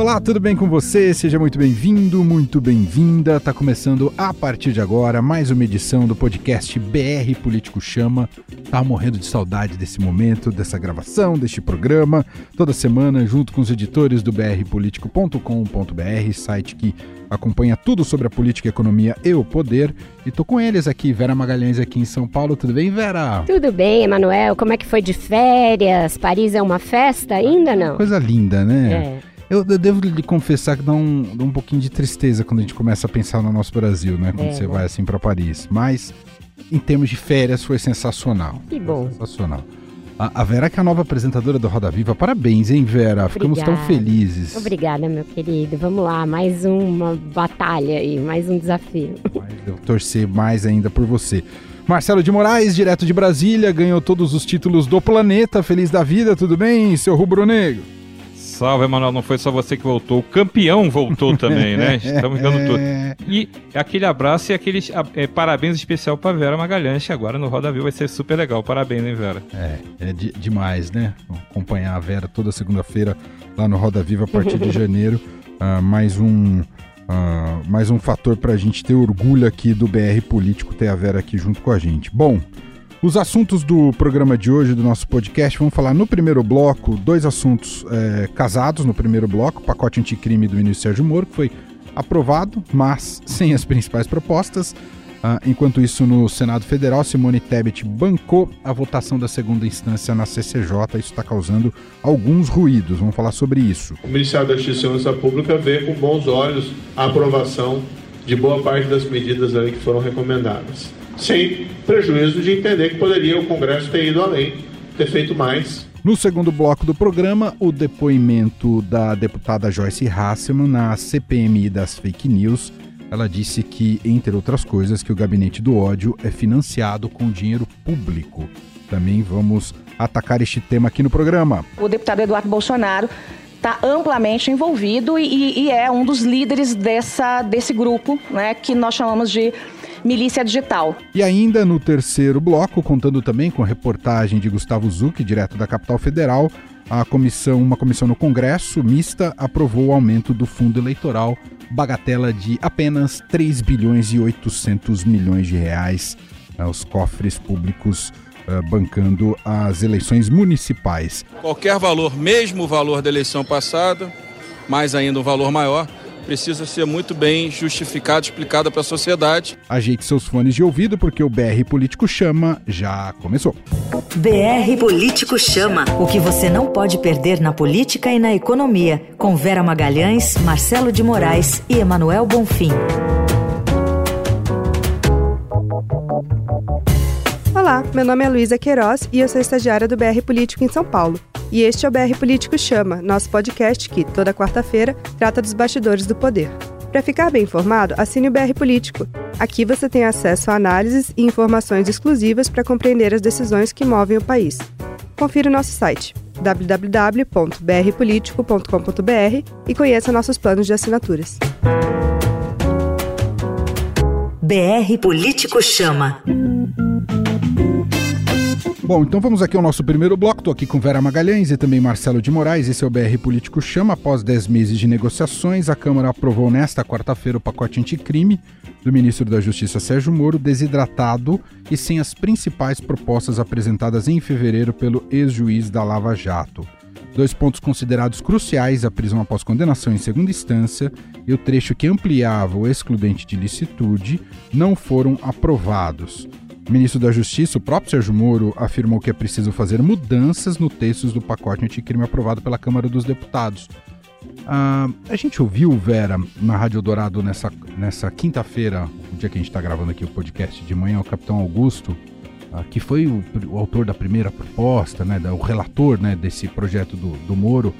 Olá, tudo bem com você? Seja muito bem-vindo, muito bem-vinda. Tá começando a partir de agora mais uma edição do podcast BR Político Chama. Tá morrendo de saudade desse momento, dessa gravação, deste programa. Toda semana, junto com os editores do brpolitico.com.br, site que acompanha tudo sobre a política, economia e o poder. E tô com eles aqui, Vera Magalhães aqui em São Paulo. Tudo bem, Vera? Tudo bem, Emanuel. Como é que foi de férias? Paris é uma festa ainda, não? Coisa linda, né? É. Eu, eu, devo lhe confessar que dá um, dá um pouquinho de tristeza quando a gente começa a pensar no nosso Brasil, né? Quando é, você né? vai assim para Paris. Mas, em termos de férias, foi sensacional. Que bom. Foi sensacional. A, a Vera, que é a nova apresentadora do Roda Viva. Parabéns, hein, Vera? Obrigada. Ficamos tão felizes. Obrigada, meu querido. Vamos lá, mais uma batalha aí, mais um desafio. Mas eu torcer mais ainda por você. Marcelo de Moraes, direto de Brasília, ganhou todos os títulos do planeta. Feliz da vida, tudo bem, seu rubro-negro? Salve, Emanuel, não foi só você que voltou, o campeão voltou também, né? Estamos dando tudo. E aquele abraço e aquele é, parabéns especial para Vera Magalhães, que agora no Roda Viva vai ser super legal. Parabéns, hein, Vera? É, é de, demais, né? Acompanhar a Vera toda segunda-feira lá no Roda Viva a partir de janeiro. Uh, mais um. Uh, mais um fator para a gente ter orgulho aqui do BR Político ter a Vera aqui junto com a gente. Bom, os assuntos do programa de hoje, do nosso podcast, vamos falar no primeiro bloco, dois assuntos é, casados no primeiro bloco, o pacote anticrime do ministro Sérgio Moro, que foi aprovado, mas sem as principais propostas. Ah, enquanto isso, no Senado Federal, Simone Tebet bancou a votação da segunda instância na CCJ. Isso está causando alguns ruídos. Vamos falar sobre isso. O Ministério da Justiça e Segurança Pública vê com bons olhos a aprovação de boa parte das medidas ali que foram recomendadas sem prejuízo de entender que poderia o Congresso ter ido além, ter feito mais. No segundo bloco do programa, o depoimento da deputada Joyce Hasselman na CPMI das fake news. Ela disse que, entre outras coisas, que o gabinete do ódio é financiado com dinheiro público. Também vamos atacar este tema aqui no programa. O deputado Eduardo Bolsonaro está amplamente envolvido e, e, é um dos líderes dessa, desse grupo, né, que nós chamamos de Milícia Digital. E ainda no terceiro bloco, contando também com a reportagem de Gustavo Zucchi, direto da capital federal, a comissão, uma comissão no Congresso mista aprovou o aumento do fundo eleitoral, bagatela de apenas 3 bilhões e 800 milhões de reais né, os cofres públicos uh, bancando as eleições municipais. Qualquer valor, mesmo o valor da eleição passada, mais ainda um valor maior, precisa ser muito bem justificada, explicada para a sociedade. Ajeite seus fones de ouvido porque o BR Político Chama já começou. BR Político Chama. O que você não pode perder na política e na economia. Com Vera Magalhães, Marcelo de Moraes e Emanuel Bonfim. Olá, meu nome é Luísa Queiroz e eu sou estagiária do BR Político em São Paulo. E este é o BR Político Chama, nosso podcast que, toda quarta-feira, trata dos bastidores do poder. Para ficar bem informado, assine o BR Político. Aqui você tem acesso a análises e informações exclusivas para compreender as decisões que movem o país. Confira o nosso site www.brpolitico.com.br e conheça nossos planos de assinaturas. BR Político Chama. Bom, então vamos aqui ao nosso primeiro bloco. Estou aqui com Vera Magalhães e também Marcelo de Moraes. Esse é o BR Político Chama. Após 10 meses de negociações, a Câmara aprovou nesta quarta-feira o pacote anticrime do ministro da Justiça Sérgio Moro, desidratado e sem as principais propostas apresentadas em fevereiro pelo ex-juiz da Lava Jato. Dois pontos considerados cruciais, a prisão após condenação em segunda instância e o trecho que ampliava o excludente de licitude, não foram aprovados. Ministro da Justiça, o próprio Sérgio Moro, afirmou que é preciso fazer mudanças no texto do pacote anticrime aprovado pela Câmara dos Deputados. Ah, a gente ouviu, Vera, na Rádio Dourado nessa, nessa quinta-feira, o dia que a gente está gravando aqui o podcast de manhã, o capitão Augusto, ah, que foi o, o, autor da primeira proposta, né, o relator né, desse projeto do, do Moro,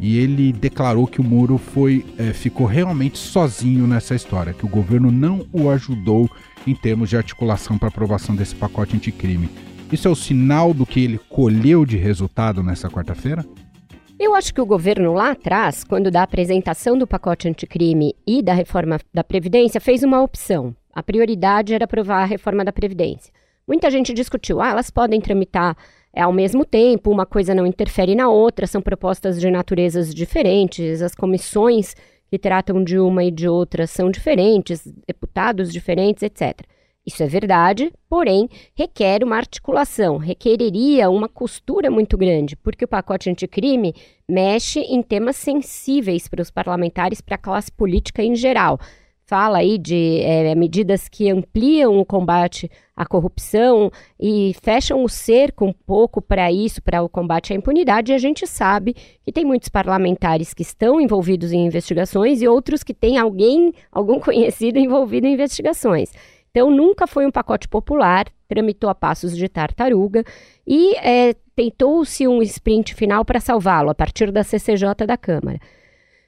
e ele declarou que o Moro foi, é, ficou realmente sozinho nessa história, que o governo não o ajudou em termos de articulação para aprovação desse pacote anticrime. Isso é o sinal do que ele colheu de resultado nessa quarta-feira? Eu acho que o governo lá atrás, quando da apresentação do pacote anticrime e da reforma da Previdência, fez uma opção. A prioridade era aprovar a reforma da Previdência. Muita gente discutiu, ah, elas podem tramitar é ao mesmo tempo, uma coisa não interfere na outra, são propostas de naturezas diferentes, as comissões que tratam de uma e de outra são diferentes, deputados diferentes, etc. Isso é verdade, porém, requer uma articulação, requereria uma costura muito grande, porque o pacote anticrime mexe em temas sensíveis para os parlamentares, para a classe política em geral. Fala aí de é, medidas que ampliam o combate à corrupção e fecham o cerco um pouco para isso, para o combate à impunidade. E a gente sabe que tem muitos parlamentares que estão envolvidos em investigações e outros que têm alguém, algum conhecido envolvido em investigações. Então, nunca foi um pacote popular, tramitou a passos de tartaruga e é, tentou-se um sprint final para salvá-lo a partir da CCJ da Câmara.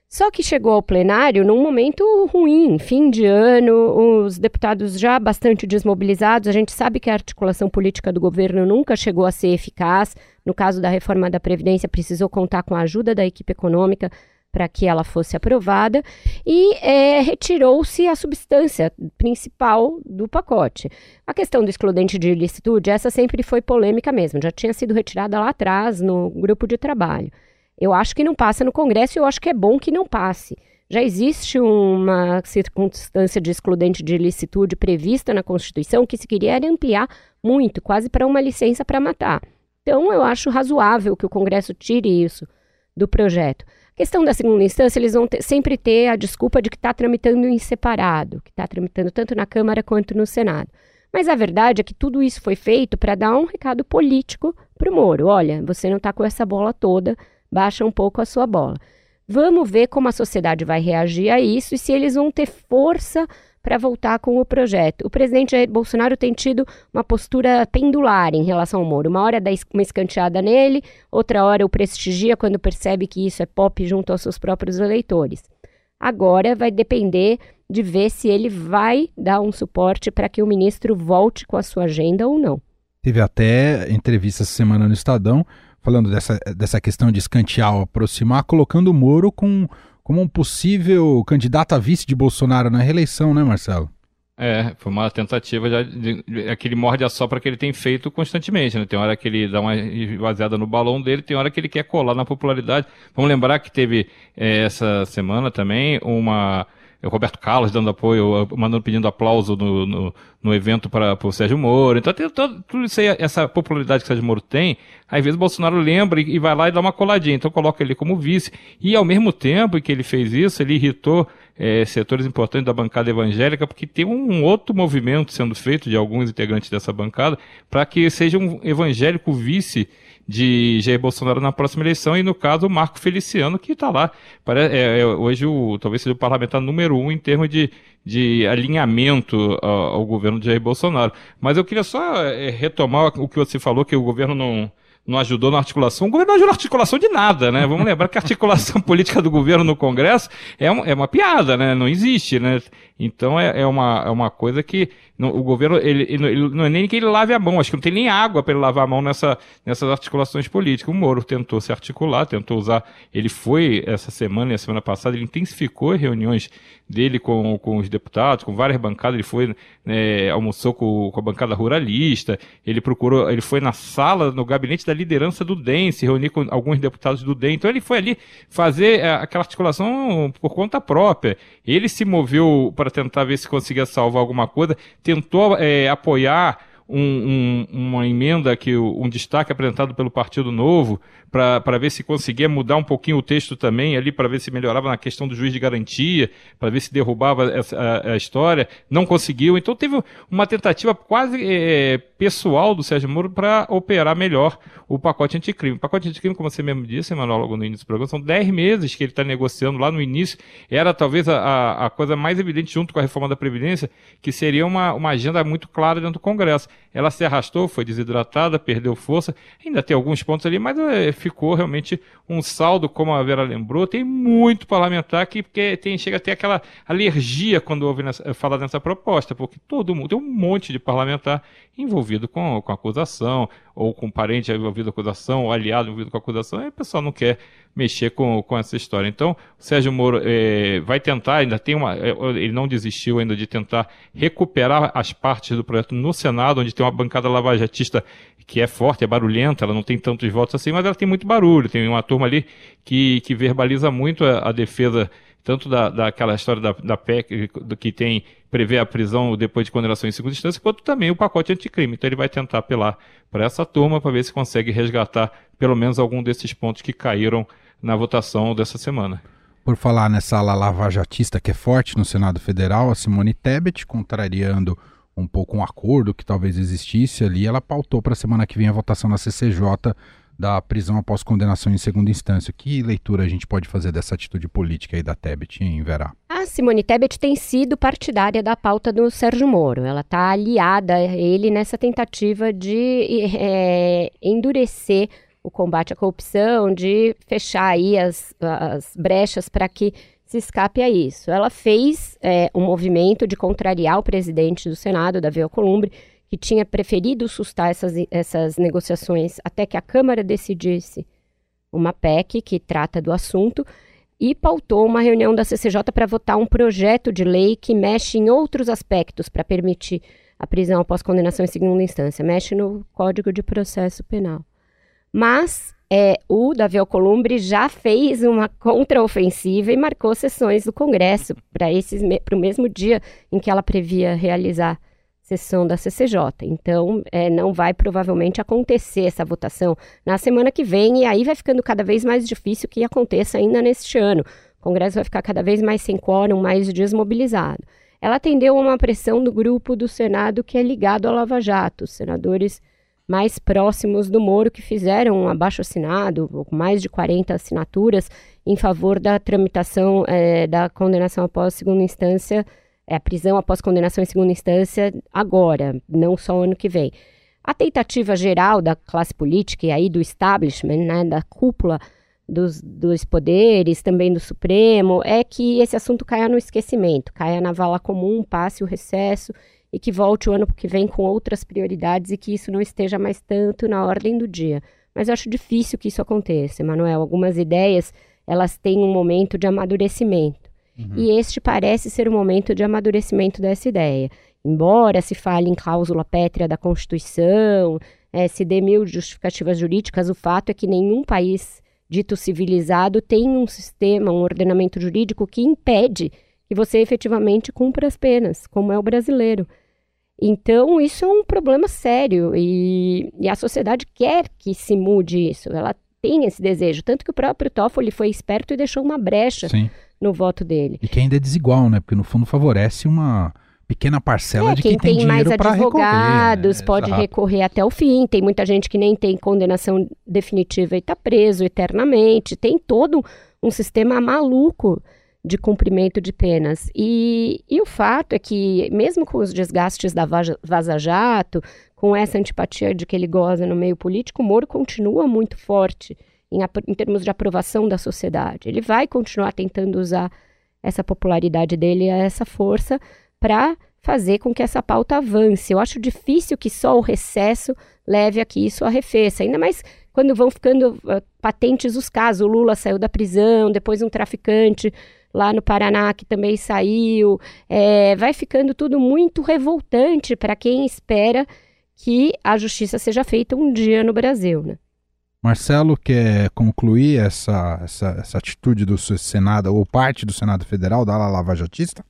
Só que chegou ao plenário num momento ruim, fim de ano, os deputados já bastante desmobilizados. A gente sabe que a articulação política do governo nunca chegou a ser eficaz. No caso da reforma da Previdência, precisou contar com a ajuda da equipe econômica para que ela fosse aprovada e é, retirou-se a substância principal do pacote. A questão do excludente de ilicitude, essa sempre foi polêmica mesmo, já tinha sido retirada lá atrás no grupo de trabalho. Eu acho que não passa no Congresso e eu acho que é bom que não passe. Já existe uma circunstância de excludente de ilicitude prevista na Constituição que se queria ampliar muito, quase para uma licença para matar. Então, eu acho razoável que o Congresso tire isso do projeto questão da segunda instância, eles vão ter, sempre ter a desculpa de que está tramitando em separado, que está tramitando tanto na Câmara quanto no Senado. Mas a verdade é que tudo isso foi feito para dar um recado político para o Moro. Olha, você não está com essa bola toda, baixa um pouco a sua bola. Vamos ver como a sociedade vai reagir a isso e se eles vão ter força para voltar com o projeto. O presidente Bolsonaro tem tido uma postura pendular em relação ao Moro. Uma hora dá uma escanteada nele, outra hora o prestigia quando percebe que isso é pop junto aos seus próprios eleitores. Agora vai depender de ver se ele vai dar um suporte para que o ministro volte com a sua agenda ou não. Teve até entrevista essa semana no Estadão falando dessa, dessa questão de escantear ou aproximar, colocando o Moro com como um possível candidato a vice de Bolsonaro na reeleição, né, Marcelo? É, foi uma tentativa já de, de, aquele morde a sopra que ele tem feito constantemente, né? Tem hora que ele dá uma esvaziada no balão dele, tem hora que ele quer colar na popularidade. Vamos lembrar que teve é, essa semana também uma Roberto Carlos dando apoio, mandando pedindo aplauso no, no, no evento para o Sérgio Moro. Então, tem todo, tudo isso aí, essa popularidade que o Sérgio Moro tem, às vezes o Bolsonaro lembra e, e, vai lá e dá uma coladinha. Então, coloca ele como vice. E, ao mesmo tempo que ele fez isso, ele irritou é, setores importantes da bancada evangélica, porque tem um outro movimento sendo feito de alguns integrantes dessa bancada para que seja um evangélico vice de Jair Bolsonaro na próxima eleição, e no caso o Marco Feliciano, que está lá. É, é, hoje o, talvez seja o parlamentar número um em termos de, de alinhamento ao, ao governo de Jair Bolsonaro. Mas eu queria só é, retomar o que você falou, que o governo não não ajudou na articulação. O governo não ajudou na articulação de nada, né? Vamos lembrar que a articulação política do governo no Congresso é, um, é uma piada, né? Não existe, né? Então é, é, uma, é uma coisa que o governo, ele, ele, não é nem que ele lave a mão, acho que não tem nem água para ele lavar a mão nessa, nessas articulações políticas. O Moro tentou se articular, tentou usar. Ele foi essa semana e a semana passada, ele intensificou reuniões dele com, com os deputados, com várias bancadas. Ele foi, né, almoçou com, com a bancada ruralista, ele procurou, ele foi na sala, no gabinete da liderança do DEM, se reunir com alguns deputados do DEM. Então ele foi ali fazer é, aquela articulação por conta própria. Ele se moveu para tentar ver se conseguia salvar alguma coisa, tentou é, apoiar um, um, uma emenda que um destaque apresentado pelo Partido Novo para ver se conseguia mudar um pouquinho o texto também ali para ver se melhorava na questão do juiz de garantia, para ver se derrubava essa, a, a, história, não conseguiu. Então teve uma tentativa quase é, pessoal do Sérgio Moro para operar melhor o pacote anticrime. O pacote anticrime, como você mesmo disse, Emanuel, logo no início do programa, são 10 meses que ele está negociando lá no início. Era talvez a, a coisa mais evidente junto com a reforma da Previdência, que seria uma, uma agenda muito clara dentro do Congresso. Ela se arrastou, foi desidratada, perdeu força, ainda tem alguns pontos ali, mas é, ficou realmente um saldo, como a Vera lembrou. Tem muito parlamentar que porque tem, chega a ter aquela alergia quando ouve falar dessa proposta, porque todo mundo, tem um monte de parlamentar envolvido com, com acusação, ou com parente envolvido com a acusação, ou aliado envolvido com a acusação, e o pessoal não quer mexer com, com essa história. Então, o Sérgio Moro é, vai tentar, ainda tem uma. É, ele não desistiu ainda de tentar recuperar as partes do projeto no Senado, onde tem uma bancada lavajatista que é forte, é barulhenta, ela não tem tantos votos assim, mas ela tem muito barulho, tem uma turma ali que, que verbaliza muito a, a defesa tanto da, daquela história da, da PEC, do que tem, prevê a prisão depois de condenação em segunda instância, quanto também o pacote anticrime. Então ele vai tentar apelar para essa turma para ver se consegue resgatar pelo menos algum desses pontos que caíram na votação dessa semana. Por falar nessa ala lavajatista que é forte no Senado Federal, a Simone Tebet, contrariando um pouco um acordo que talvez existisse ali, ela pautou para a semana que vem a votação na CCJ da prisão após condenação em segunda instância. Que leitura a gente pode fazer dessa atitude política aí da Tebet, em Verá? A Simone Tebet tem sido partidária da pauta do Sérgio Moro. Ela está aliada a ele nessa tentativa de é, endurecer o combate à corrupção, de fechar aí as, as brechas para que se escape a isso. Ela fez é, um movimento de contrariar o presidente do Senado, Davi Alcolumbre, que tinha preferido sustar essas, essas negociações até que a Câmara decidisse uma PEC que trata do assunto e pautou uma reunião da CCJ para votar um projeto de lei que mexe em outros aspectos para permitir a prisão após condenação em segunda instância, mexe no Código de Processo Penal. Mas é, o Davi Alcolumbre já fez uma contraofensiva e marcou sessões do Congresso para o mesmo dia em que ela previa realizar sessão da CCJ. Então, é, não vai provavelmente acontecer essa votação na semana que vem, e aí vai ficando cada vez mais difícil que aconteça ainda neste ano. O Congresso vai ficar cada vez mais sem quórum, mais desmobilizado. Ela atendeu a uma pressão do grupo do Senado que é ligado ao Lava Jato, os senadores mais próximos do Moro que fizeram um abaixo assinado, com mais de 40 assinaturas, em favor da tramitação é, da condenação após segunda instância é a prisão após condenação em segunda instância agora, não só ano que vem. A tentativa geral da classe política e aí do establishment, né, da cúpula dos, dos poderes, também do Supremo, é que esse assunto caia no esquecimento, caia na vala comum, passe o recesso e que volte o ano que vem com outras prioridades e que isso não esteja mais tanto na ordem do dia. Mas eu acho difícil que isso aconteça, Emanuel. Algumas ideias, elas têm um momento de amadurecimento. Uhum. E este parece ser o momento de amadurecimento dessa ideia. Embora se fale em cláusula pétrea da Constituição, é, se dê mil justificativas jurídicas, o fato é que nenhum país dito civilizado tem um sistema, um ordenamento jurídico que impede que você efetivamente cumpra as penas, como é o brasileiro. Então, isso é um problema sério e, e, a sociedade quer que se mude isso. Ela tem esse desejo. Tanto que o próprio Toffoli foi esperto e deixou uma brecha Sim no voto dele. E que ainda é desigual, né? Porque no fundo favorece uma pequena parcela é, de quem, quem tem, tem mais advogados recorrer, né? pode Exato. recorrer até o fim. Tem muita gente que nem tem condenação definitiva e está preso eternamente. Tem todo um sistema maluco de cumprimento de penas. E, e o fato é que, mesmo com os desgastes da Vaza Jato, com essa antipatia de que ele goza no meio político, o Moro continua muito forte em, em termos de aprovação da sociedade. Ele vai continuar tentando usar essa popularidade dele, essa força, para fazer com que essa pauta avance. Eu acho difícil que só o recesso leve a que isso arrefeça, ainda mais quando vão ficando uh, patentes os casos. O Lula saiu da prisão, depois um traficante lá no Paraná que também saiu. É, vai ficando tudo muito revoltante para quem espera que a justiça seja feita um dia no Brasil, né? Marcelo quer concluir essa, essa, essa atitude do Senado, ou parte do Senado Federal, da Lava Jatista?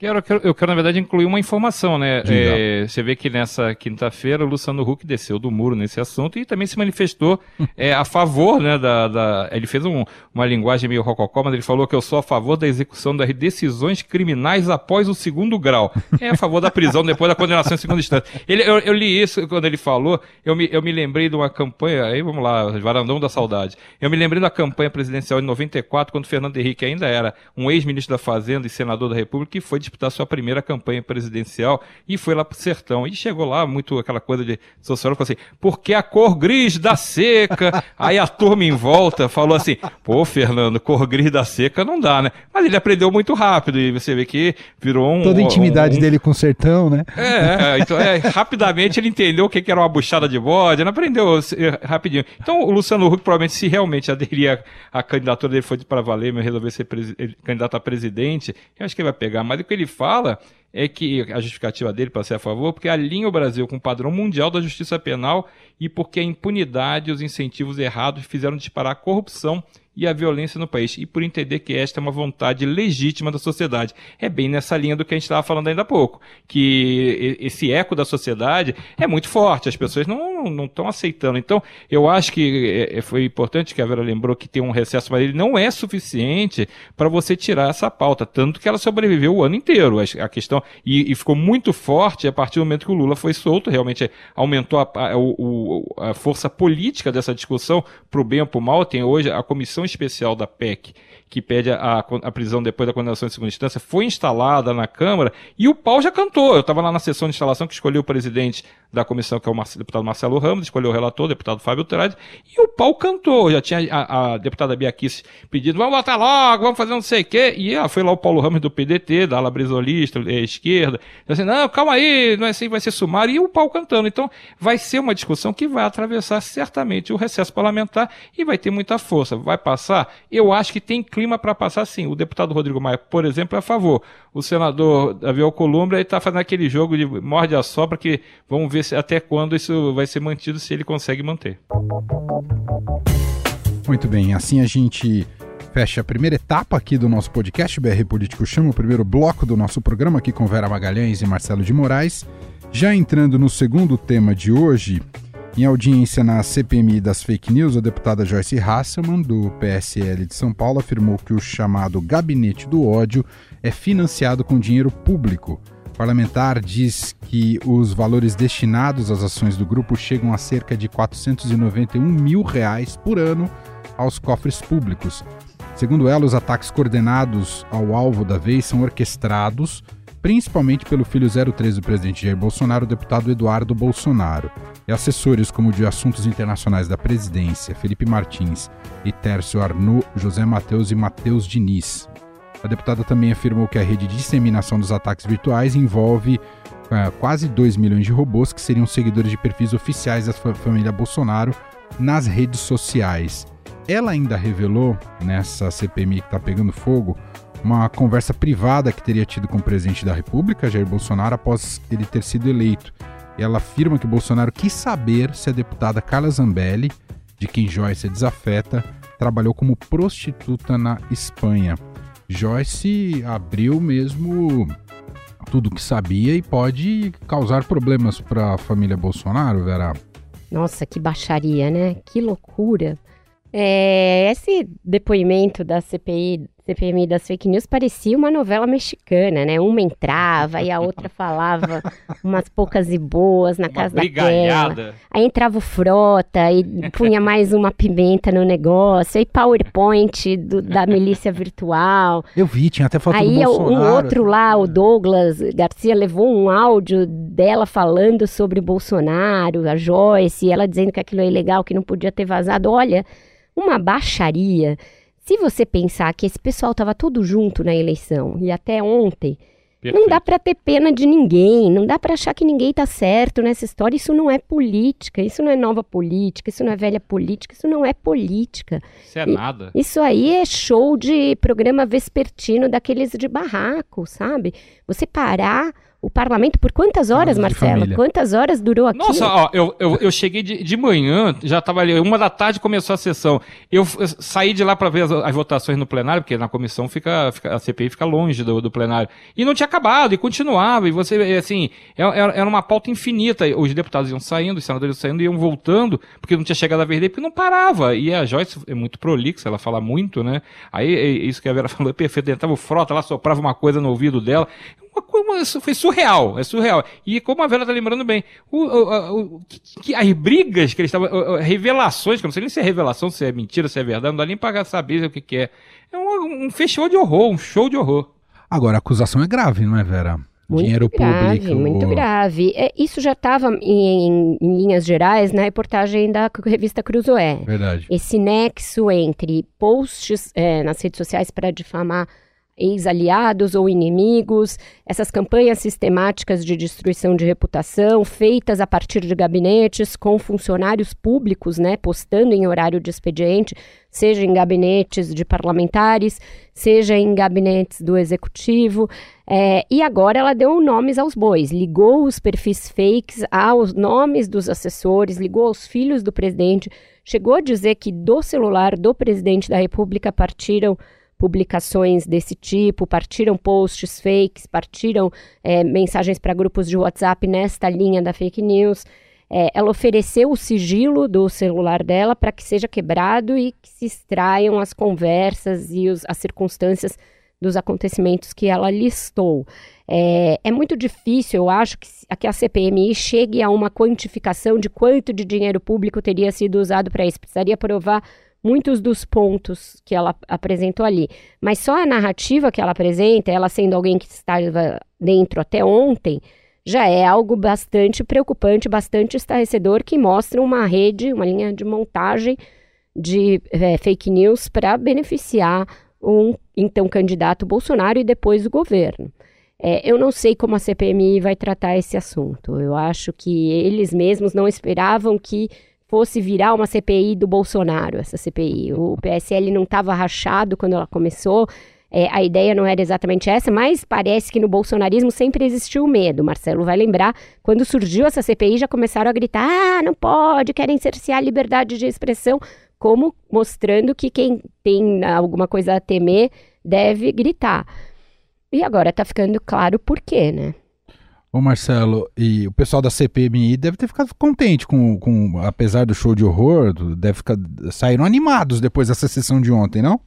Quero, eu, quero, eu quero, na verdade, incluir uma informação, né? É, você vê que nessa quinta-feira o Luciano Huck desceu do muro nesse assunto e também se manifestou é, a favor, né? Da, da ele fez um, uma linguagem meio rococó, mas ele falou que eu sou a favor da execução das decisões criminais após o segundo grau. É a favor da prisão depois da condenação em segunda instância. Ele, eu, eu, li isso quando ele falou, eu me, eu me lembrei de uma campanha, aí vamos lá, Varandão da Saudade. Eu me lembrei da campanha presidencial de 94, quando Fernando Henrique ainda era um ex-ministro da Fazenda e senador da República, que foi disputar sua primeira campanha presidencial e foi lá pro sertão. E chegou lá, muito aquela coisa de sociólogo, assim, porque a cor gris da seca. Aí a turma em volta falou assim, pô, Fernando, cor gris da seca não dá, né? Mas ele aprendeu muito rápido e você vê que virou um... Toda a intimidade um, um... dele com o sertão, né? É, então é, rapidamente ele entendeu o que era uma buchada de bode, ele aprendeu rapidinho. Então o Luciano Huck provavelmente se realmente aderir à candidatura dele foi para valer, mas resolver ser candidato a presidente, eu acho que ele vai pegar. Mas o que ele fala é que a justificativa dele para ser a favor, porque alinha o Brasil com o padrão mundial da justiça penal e porque a impunidade e os incentivos errados fizeram disparar a corrupção e a violência no país, e por entender que esta é uma vontade legítima da sociedade. É bem nessa linha do que a gente estava falando ainda há pouco, que esse eco da sociedade é muito forte, as pessoas não estão aceitando. Então, eu acho que é, é, foi importante que a Vera lembrou que tem um recesso, mas ele não é suficiente para você tirar essa pauta, tanto que ela sobreviveu o ano inteiro. A questão, e, e ficou muito forte a partir do momento que o Lula foi solto, realmente aumentou a, a, a força política dessa discussão para o bem ou para o mal. Tem hoje a comissão especial da PEC que pede a, a, prisão depois da condenação em segunda instância, foi instalada na Câmara e o pau já cantou. Eu estava lá na sessão de instalação que escolheu o presidente da comissão, que é o deputado Marcelo Ramos, escolheu o relator, o deputado Fábio Trade, e o pau cantou. Já tinha a, a deputada Bia Kiss pedido, vamos botar logo, vamos fazer não sei o quê. E ah, foi lá o Paulo Ramos do PDT, da ala brisolista, é, esquerda, assim, não, calma aí, não é assim, vai ser sumário, e o pau cantando. Então, vai ser uma discussão que vai atravessar certamente o recesso parlamentar e vai ter muita força. Vai passar? Eu acho que tem clima para passar sim. O deputado Rodrigo Maia, por exemplo, é a favor. O senador Davi Alcolumbre está fazendo aquele jogo de morde a sobra que vamos ver se, até quando isso vai ser mantido, se ele consegue manter. Muito bem, assim a gente fecha a primeira etapa aqui do nosso podcast, BR Político Chama, o primeiro bloco do nosso programa aqui com Vera Magalhães e Marcelo de Moraes. Já entrando no segundo tema de hoje, em audiência na CPMI das fake news, a deputada Joyce Hasselman, do PSL de São Paulo, afirmou que o chamado Gabinete do Ódio é financiado com dinheiro público parlamentar diz que os valores destinados às ações do grupo chegam a cerca de 491 mil reais por ano aos cofres públicos. Segundo ela, os ataques coordenados ao alvo da vez são orquestrados principalmente pelo filho 03 do presidente Jair Bolsonaro, o deputado Eduardo Bolsonaro. E assessores como o de Assuntos Internacionais da Presidência, Felipe Martins e Tércio Arnaud, José Mateus e Mateus Diniz. A deputada também afirmou que a rede de disseminação dos ataques virtuais envolve uh, quase 2 milhões de robôs que seriam seguidores de perfis oficiais da família Bolsonaro nas redes sociais. Ela ainda revelou, nessa CPMI que está pegando fogo, uma conversa privada que teria tido com o presidente da República, Jair Bolsonaro, após ele ter sido eleito. Ela afirma que Bolsonaro quis saber se a deputada Carla Zambelli, de quem Joyce é desafeta, trabalhou como prostituta na Espanha. Joyce abriu mesmo tudo que sabia e pode causar problemas para a família Bolsonaro, Vera. Nossa, que baixaria, né? Que loucura. É, esse depoimento da CPI CPMI das fake news parecia uma novela mexicana, né? Uma entrava e a outra falava umas poucas e boas na uma casa brigalhada. daquela. Aí entrava o frota e punha mais uma pimenta no negócio. Aí PowerPoint do, da milícia virtual. Eu vi, tinha até foto Aí do Bolsonaro. um outro lá, o Douglas Garcia, levou um áudio dela falando sobre Bolsonaro, a Joyce, ela dizendo que aquilo é ilegal, que não podia ter vazado. Olha, uma baixaria. Se você pensar que esse pessoal estava todo junto na eleição e até ontem, Perfeito. não dá para ter pena de ninguém, não dá para achar que ninguém está certo nessa história. Isso não é política, isso não é nova política, isso não é velha política, isso não é política. Isso é e, nada. Isso aí é show de programa vespertino daqueles de barraco, sabe? Você parar o parlamento por quantas horas, Marcelo? Quantas horas durou aqui? Nossa, ó, eu, eu, eu cheguei de, de manhã, já estava ali, uma da tarde começou a sessão. Eu, eu saí de lá para ver as, as, votações no plenário, porque na comissão fica, fica a CPI fica longe do, do, plenário. E não tinha acabado, e continuava, e você, assim, era, é, é, era uma pauta infinita. Os deputados iam saindo, os senadores iam saindo, iam voltando, porque não tinha chegado a vez dele, porque não parava. E a Joyce é muito prolixa, ela fala muito, né? Aí, isso que a Vera falou é perfeito, entrava o frota, ela soprava uma coisa no ouvido dela uma, foi surreal, é surreal. E como a Vera tá lembrando bem, o, o, o que, as brigas que eles estavam, revelações, que eu não sei nem se é revelação, se é mentira, se é verdade, não dá nem para saber o que, que é. É um, um festival de horror, um show de horror. Agora, a acusação é grave, não é, Vera? Muito Dinheiro grave, público. muito grave. É, isso já estava em, em linhas gerais na reportagem da revista Cruzoé. Verdade. Esse nexo entre posts é, nas redes sociais para difamar ex-aliados ou inimigos, essas campanhas sistemáticas de destruição de reputação feitas a partir de gabinetes com funcionários públicos, né, postando em horário de expediente, seja em gabinetes de parlamentares, seja em gabinetes do executivo. É, e agora ela deu nomes aos bois, ligou os perfis fakes aos nomes dos assessores, ligou aos filhos do presidente, chegou a dizer que do celular do presidente da República partiram publicações desse tipo, partiram posts fakes, partiram é, mensagens para grupos de WhatsApp nesta linha da fake news. É, ela ofereceu o sigilo do celular dela para que seja quebrado e que se extraiam as conversas e os, as circunstâncias dos acontecimentos que ela listou. É, é, muito difícil, eu acho, que, que a CPMI chegue a uma quantificação de quanto de dinheiro público teria sido usado para isso. Precisaria provar muitos dos pontos que ela apresentou ali. Mas só a narrativa que ela apresenta, ela sendo alguém que estava dentro até ontem, já é algo bastante preocupante, bastante estarrecedor, que mostra uma rede, uma linha de montagem de é, fake news para beneficiar um então candidato Bolsonaro e depois o governo. É, eu não sei como a CPMI vai tratar esse assunto. Eu acho que eles mesmos não esperavam que fosse virar uma CPI do Bolsonaro, essa CPI. O PSL não estava rachado quando ela começou. É, a ideia não era exatamente essa, mas parece que no bolsonarismo sempre existiu medo. Marcelo vai lembrar, quando surgiu essa CPI, já começaram a gritar: ah, não pode, querem cercear a liberdade de expressão, como mostrando que quem tem alguma coisa a temer deve gritar. E agora está ficando claro por quê, né? Ô Marcelo, e o pessoal da CPMI deve ter ficado contente com, com apesar do show de horror, deve ficar, saíram animados depois dessa sessão de ontem, não?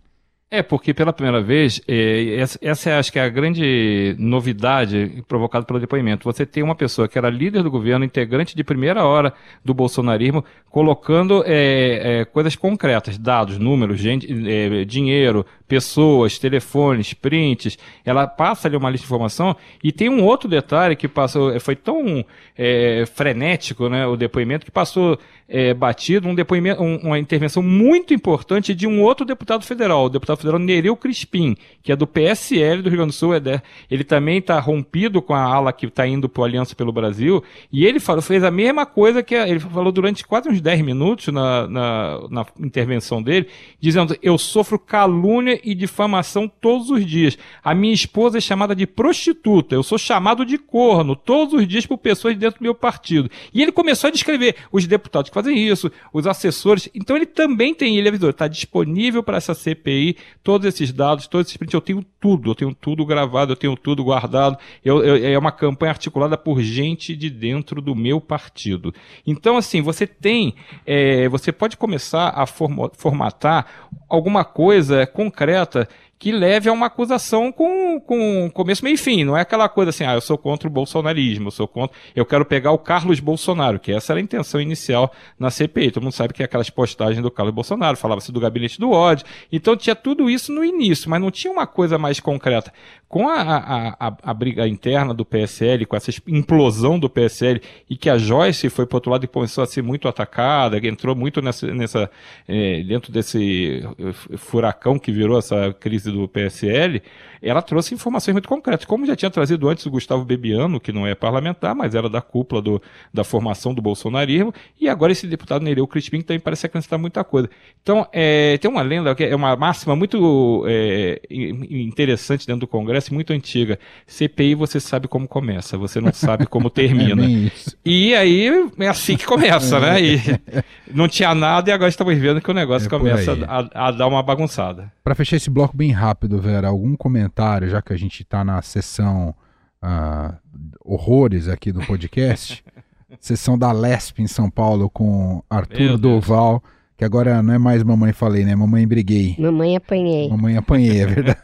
É, porque pela primeira vez, é, essa é acho que é a grande novidade provocada pelo depoimento. Você tem uma pessoa que era líder do governo, integrante de primeira hora do bolsonarismo, colocando é, é, coisas concretas, dados, números, gente, é, dinheiro, pessoas, telefones, prints. Ela passa ali uma lista de informação e tem um outro detalhe que passou, foi tão é, frenético, né, o depoimento que passou é, batido um depoimento, um, uma intervenção muito importante de um outro deputado federal, o deputado federal Nereu Crispim, que é do PSL do Rio Grande do Sul. É ele também está rompido com a ala que está indo para Aliança pelo Brasil, e ele falou, fez a mesma coisa que ele falou durante quase uns 10 minutos na, na, na intervenção dele, dizendo: Eu sofro calúnia e difamação todos os dias. A minha esposa é chamada de prostituta, eu sou chamado de corno todos os dias por pessoas dentro do meu partido. E ele começou a descrever os deputados que fazem isso, os assessores. Então ele também tem, ele avisou, está disponível para essa CPI, todos esses dados, todos esses prints, eu tenho tudo, eu tenho tudo gravado, eu tenho tudo guardado. Eu, eu, é uma campanha articulada por gente de dentro do meu partido. Então, assim, você tem, é, você pode começar a formatar alguma coisa concreta concreta que leve a uma acusação com, com começo, meio e fim. Não é aquela coisa assim, ah, eu sou contra o bolsonarismo, eu sou contra. Eu quero pegar o Carlos Bolsonaro, que essa era a intenção inicial na CPI. Todo mundo sabe que é aquelas postagens do Carlos Bolsonaro, falava-se do gabinete do ódio. Então tinha tudo isso no início, mas não tinha uma coisa mais concreta. Com a, a, a, a briga interna do PSL, com essa implosão do PSL, e que a Joyce foi para outro lado e começou a ser muito atacada, entrou muito nessa, nessa é, dentro desse eh, furacão que virou essa crise do PSL, ela trouxe informações muito concretas, como já tinha trazido antes o Gustavo Bebiano, que não é parlamentar, mas era da cúpula do, da formação do bolsonarismo, e agora esse deputado Nereu Crispim também parece acrescentar muita coisa. Então, é, tem uma lenda, que é uma máxima muito é, interessante dentro do Congresso, muito antiga. CPI você sabe como começa, você não sabe como termina. É e aí é assim que começa, né? E não tinha nada e agora estamos vendo que o negócio é começa a, a dar uma bagunçada. Para fechar esse bloco bem rápido, Vera, algum comentário, já que a gente está na sessão uh, horrores aqui do podcast, sessão da Lesp em São Paulo com Arthur Doval, que agora não é mais mamãe falei, né? Mamãe briguei. Mamãe apanhei. Mamãe apanhei, é verdade.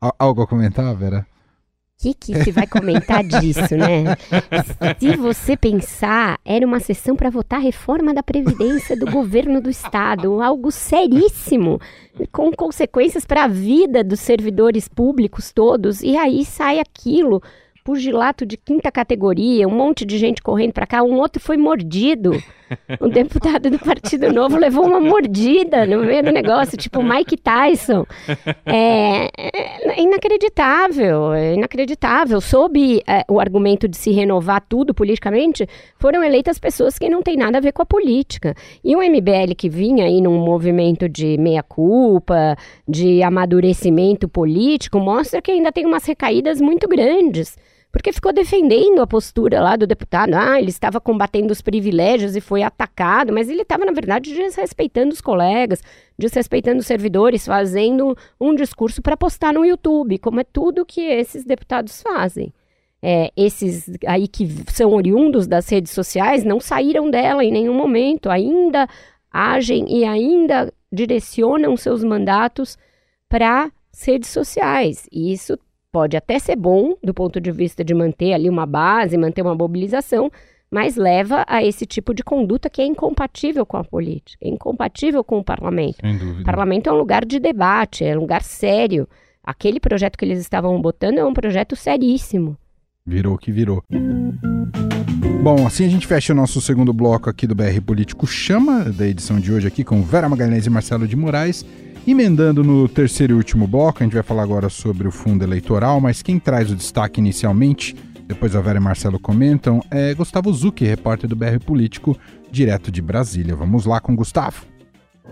Algo a comentar, Vera? Que, que se vai comentar disso, né? Se você pensar, era uma sessão para votar a reforma da Previdência do governo do Estado, algo seríssimo, com consequências para a vida dos servidores públicos todos, e aí sai aquilo pugilato de quinta categoria, um monte de gente correndo para cá, um outro foi mordido. Um deputado do Partido Novo levou uma mordida no meio do negócio, tipo Mike Tyson. É, é inacreditável, é inacreditável. Sob é, o argumento de se renovar tudo politicamente, foram eleitas pessoas que não têm nada a ver com a política. E o MBL que vinha aí num movimento de meia-culpa, de amadurecimento político, mostra que ainda tem umas recaídas muito grandes porque ficou defendendo a postura lá do deputado. Ah, ele estava combatendo os privilégios e foi atacado, mas ele estava, na verdade, desrespeitando os colegas, desrespeitando os servidores, fazendo um discurso para postar no YouTube, como é tudo que esses deputados fazem. É, esses aí que são oriundos das redes sociais não saíram dela em nenhum momento, ainda agem e ainda direcionam seus mandatos para redes sociais. E isso pode até ser bom do ponto de vista de manter ali uma base, manter uma mobilização, mas leva a esse tipo de conduta que é incompatível com a política, é incompatível com o parlamento. Sem dúvida. O parlamento é um lugar de debate, é um lugar sério. Aquele projeto que eles estavam botando é um projeto seríssimo. Virou que virou. Bom, assim a gente fecha o nosso segundo bloco aqui do BR Político Chama, da edição de hoje aqui com Vera Magalhães e Marcelo de Moraes. Emendando no terceiro e último bloco, a gente vai falar agora sobre o fundo eleitoral, mas quem traz o destaque inicialmente, depois a Vera e Marcelo comentam, é Gustavo Zucchi, repórter do BR Político, direto de Brasília. Vamos lá com Gustavo.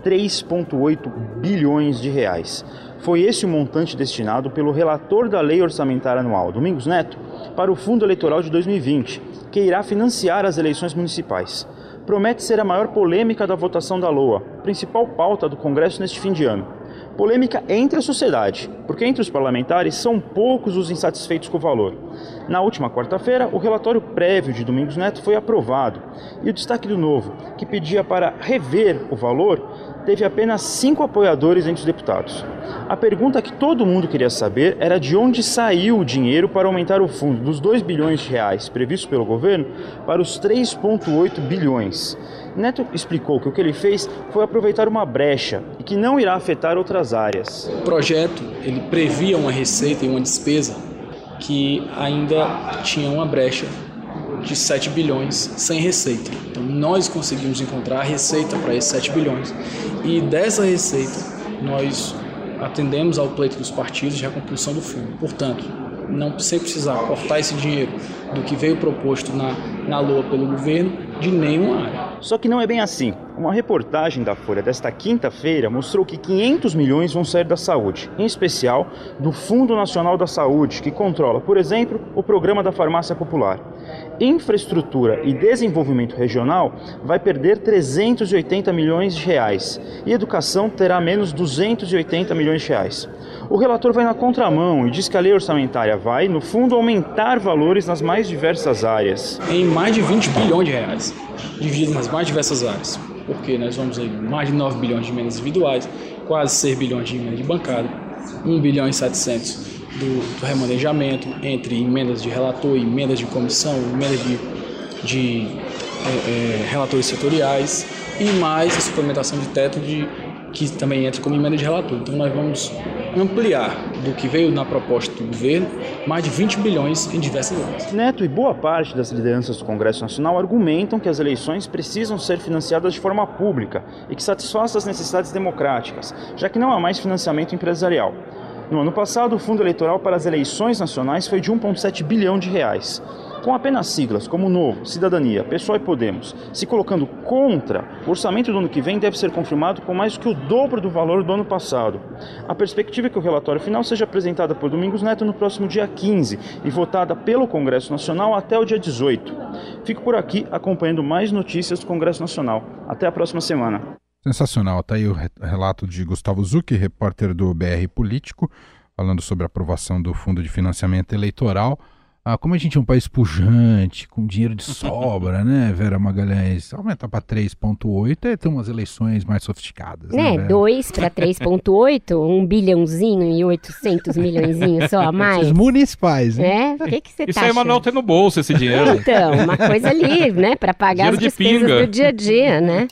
3,8 bilhões de reais. Foi esse o montante destinado pelo relator da Lei Orçamentária Anual, Domingos Neto, para o Fundo Eleitoral de 2020, que irá financiar as eleições municipais promete ser a maior polêmica da votação da LOA, principal pauta do Congresso neste fim de ano. Polêmica entre a sociedade, porque entre os parlamentares são poucos os insatisfeitos com o valor. Na última quarta-feira, o relatório prévio de Domingos Neto foi aprovado e o destaque do novo, que pedia para rever o valor, teve apenas cinco apoiadores entre os deputados. A pergunta que todo mundo queria saber era de onde saiu o dinheiro para aumentar o fundo dos 2 bilhões de reais previsto pelo governo para os 3,8 bilhões. Neto explicou que o que ele fez foi aproveitar uma brecha e que não irá afetar outras áreas. O projeto ele previa uma receita e uma despesa que ainda tinha uma brecha de 7 bilhões sem receita. Então nós conseguimos encontrar a receita para esses 7 bilhões e dessa receita nós atendemos ao pleito dos partidos de recomposição do fundo. Portanto, não sem precisar cortar esse dinheiro do que veio proposto na, na LOA pelo governo de nenhuma área. Só que não é bem assim. Uma reportagem da Folha desta quinta-feira mostrou que 500 milhões vão sair da saúde, em especial do Fundo Nacional da Saúde, que controla, por exemplo, o programa da farmácia popular. Infraestrutura e desenvolvimento regional vai perder 380 milhões de reais e educação terá menos 280 milhões de reais. O relator vai na contramão e diz que a lei orçamentária vai, no fundo, aumentar valores nas mais diversas áreas. Em mais de 20 bilhões de reais, dividido nas mais diversas áreas. Porque nós vamos aí mais de 9 bilhões de emendas individuais, quase 6 bilhões de emendas de bancada, 1 bilhão e 700 do, do remanejamento, entre emendas de relator, emendas de comissão, emendas de, de é, é, relatores setoriais e mais a suplementação de teto de, que também entra como emenda de relator. Então nós vamos ampliar do que veio na proposta do governo mais de 20 bilhões em diversas áreas. Neto e boa parte das lideranças do Congresso Nacional argumentam que as eleições precisam ser financiadas de forma pública e que satisfaçam as necessidades democráticas, já que não há mais financiamento empresarial. No ano passado, o fundo eleitoral para as eleições nacionais foi de 1,7 bilhão de reais. Com apenas siglas como Novo, Cidadania, Pessoal e Podemos se colocando contra, o orçamento do ano que vem deve ser confirmado com mais do que o dobro do valor do ano passado. A perspectiva é que o relatório final seja apresentado por Domingos Neto no próximo dia 15 e votada pelo Congresso Nacional até o dia 18. Fico por aqui acompanhando mais notícias do Congresso Nacional. Até a próxima semana. Sensacional. Está aí o relato de Gustavo Zucchi, repórter do BR Político, falando sobre a aprovação do Fundo de Financiamento Eleitoral. Ah, como a gente é um país pujante, com dinheiro de sobra, né, Vera Magalhães? Aumentar para 3,8 é ter umas eleições mais sofisticadas. Né, né 2 para 3,8, um bilhãozinho e 800 milhões só a mais. Os municipais, né? É, o que, que você Isso tá aí, Manuel, tem no bolso esse dinheiro. Então, uma coisa ali, né, para pagar Dinheiro as de despesas pinga. do dia a dia, né?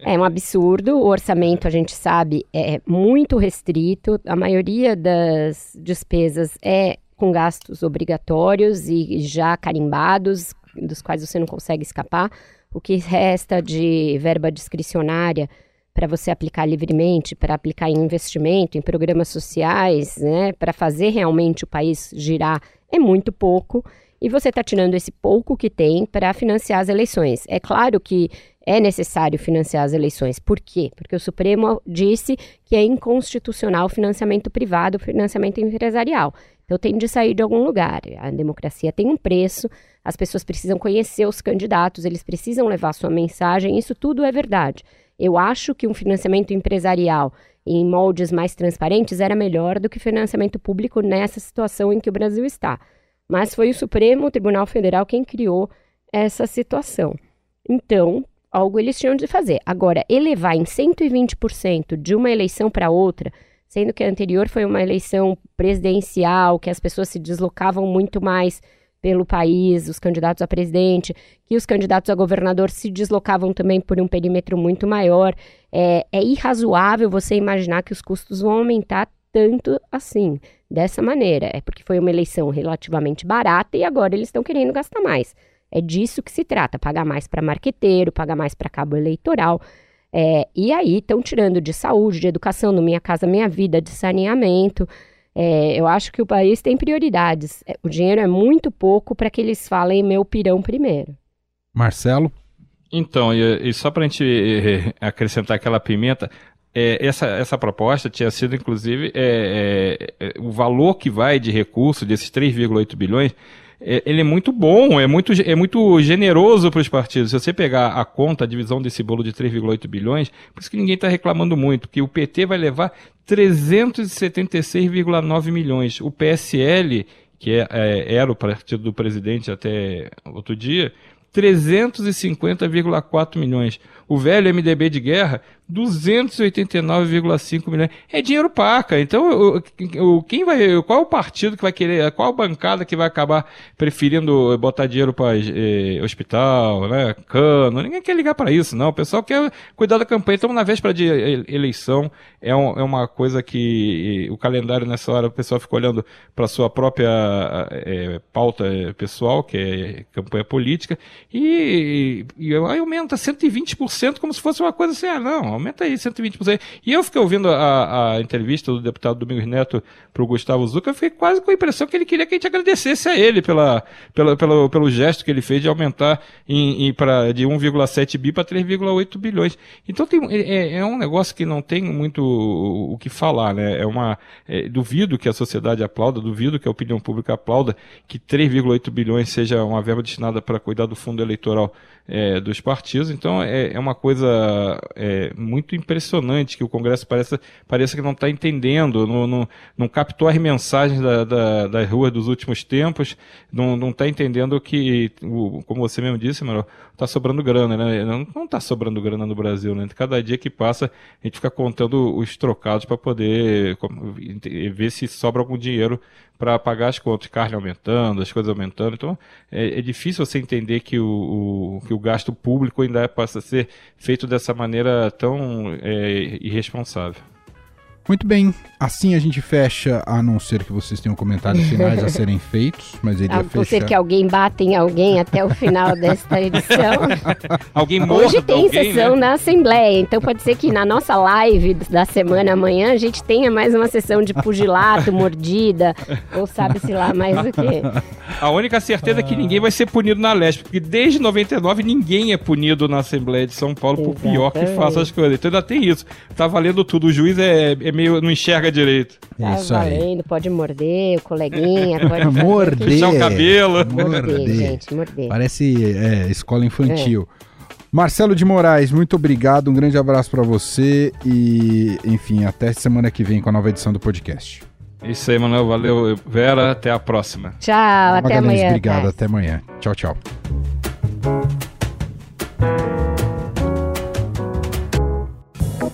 É um absurdo. O orçamento, a gente sabe, é muito restrito. A maioria das despesas é com gastos obrigatórios e já carimbados, dos quais você não consegue escapar. O que resta de verba discricionária para você aplicar livremente, para aplicar em investimento, em programas sociais, né, para fazer realmente o país girar, é muito pouco. E você está tirando esse pouco que tem para financiar as eleições. É claro que é necessário financiar as eleições. Por quê? Porque o Supremo disse que é inconstitucional o financiamento privado, o financiamento empresarial. Então tem de sair de algum lugar. A democracia tem um preço, as pessoas precisam conhecer os candidatos, eles precisam levar sua mensagem, isso tudo é verdade. Eu acho que um financiamento empresarial em moldes mais transparentes era melhor do que financiamento público nessa situação em que o Brasil está. Mas foi o Supremo Tribunal Federal quem criou essa situação. Então, algo eles tinham de fazer. Agora, elevar em 120% de uma eleição para outra, sendo que a anterior foi uma eleição presidencial, que as pessoas se deslocavam muito mais pelo país, os candidatos a presidente, que os candidatos a governador se deslocavam também por um perímetro muito maior. É, é irrazoável você imaginar que os custos vão aumentar tanto assim, dessa maneira. É porque foi uma eleição relativamente barata e agora eles estão querendo gastar mais. É disso que se trata, pagar mais para marqueteiro, pagar mais para cabo eleitoral. É, e aí estão tirando de saúde, de educação, no Minha Casa Minha Vida, de saneamento. É, eu acho que o país tem prioridades. É, o dinheiro é muito pouco para que eles falem meu pirão primeiro. Marcelo? Então, e, e só para a gente eh, acrescentar aquela pimenta, é, essa, essa proposta tinha sido, inclusive, é, é, o valor que vai de recurso desses 3,8 bilhões, é, ele é muito bom, é muito, é muito generoso para os partidos. Se você pegar a conta, a divisão desse bolo de 3,8 bilhões, por isso que ninguém está reclamando muito, que o PT vai levar 376,9 milhões. O PSL, que é, é, era o partido do presidente até outro dia, 350,4 milhões. O velho MDB de guerra, 289,5 milhões. É dinheiro paca. Então, o, quem vai, qual o partido que vai querer, qual bancada que vai acabar preferindo botar dinheiro para eh, hospital, né, cano? Ninguém quer ligar para isso, não. O pessoal quer cuidar da campanha. Estamos na véspera de eleição. É, um, é uma coisa que o calendário nessa hora o pessoal fica olhando para sua própria eh, pauta pessoal, que é campanha política, e, e aí aumenta 120% como se fosse uma coisa assim, ah, não, aumenta aí 120%. E eu fiquei ouvindo a, a entrevista do deputado Domingos Neto para o Gustavo Zucca, eu fiquei quase com a impressão que ele queria que a gente agradecesse a ele pela, pela, pelo, pelo gesto que ele fez de aumentar em, em pra, de 1,7 bi para 3,8 bilhões. Então tem, é, é, um negócio que não tem muito o, o que falar, né? É uma, é, duvido que a sociedade aplauda, duvido que a opinião pública aplauda que 3,8 bilhões seja uma verba destinada para cuidar do fundo eleitoral é, dos partidos. Então é, é uma coisa é, muito impressionante que o Congresso parece, parece que não está entendendo, não, não, não, captou as mensagens da, da, das ruas dos últimos tempos, não está entendendo que, como você mesmo disse, Manuel, está sobrando grana, né? Não está sobrando grana no Brasil, né? Cada dia que passa, a gente fica contando os trocados para poder ver se sobra algum dinheiro para pagar as contas, carne aumentando, as coisas aumentando. Então, é, é difícil você entender que o, o, que o gasto público ainda passa a ser feito dessa maneira tão é, irresponsável. Muito bem, assim a gente fecha, a não ser que vocês tenham comentários finais a serem feitos, mas ele a ia não ser que alguém bata em alguém até o final desta edição. alguém morda Hoje tem alguém, sessão né? na Assembleia, então pode ser que na nossa live da semana amanhã a gente tenha mais uma sessão de pugilato, mordida, ou sabe-se lá mais o quê. A única certeza é que ninguém vai ser punido na Leste, porque desde 99 ninguém é punido na Assembleia de São Paulo por pior que Exatamente. faça as coisas. Então ainda tem isso. Tá valendo tudo. O juiz é, é meio. não enxerga direito. Tá Isso aí. valendo, pode morder o coleguinha, pode Morder. Puxar o cabelo. Morder, Morder. gente, morder. Parece é, escola infantil. Marcelo de Moraes, muito obrigado, um grande abraço para você e, enfim, até semana que vem com a nova edição do podcast. Isso aí, Manuel. Valeu, Vera. Até a próxima. Tchau, até Magalhães, amanhã. Obrigado, Tess. até amanhã. Tchau, tchau.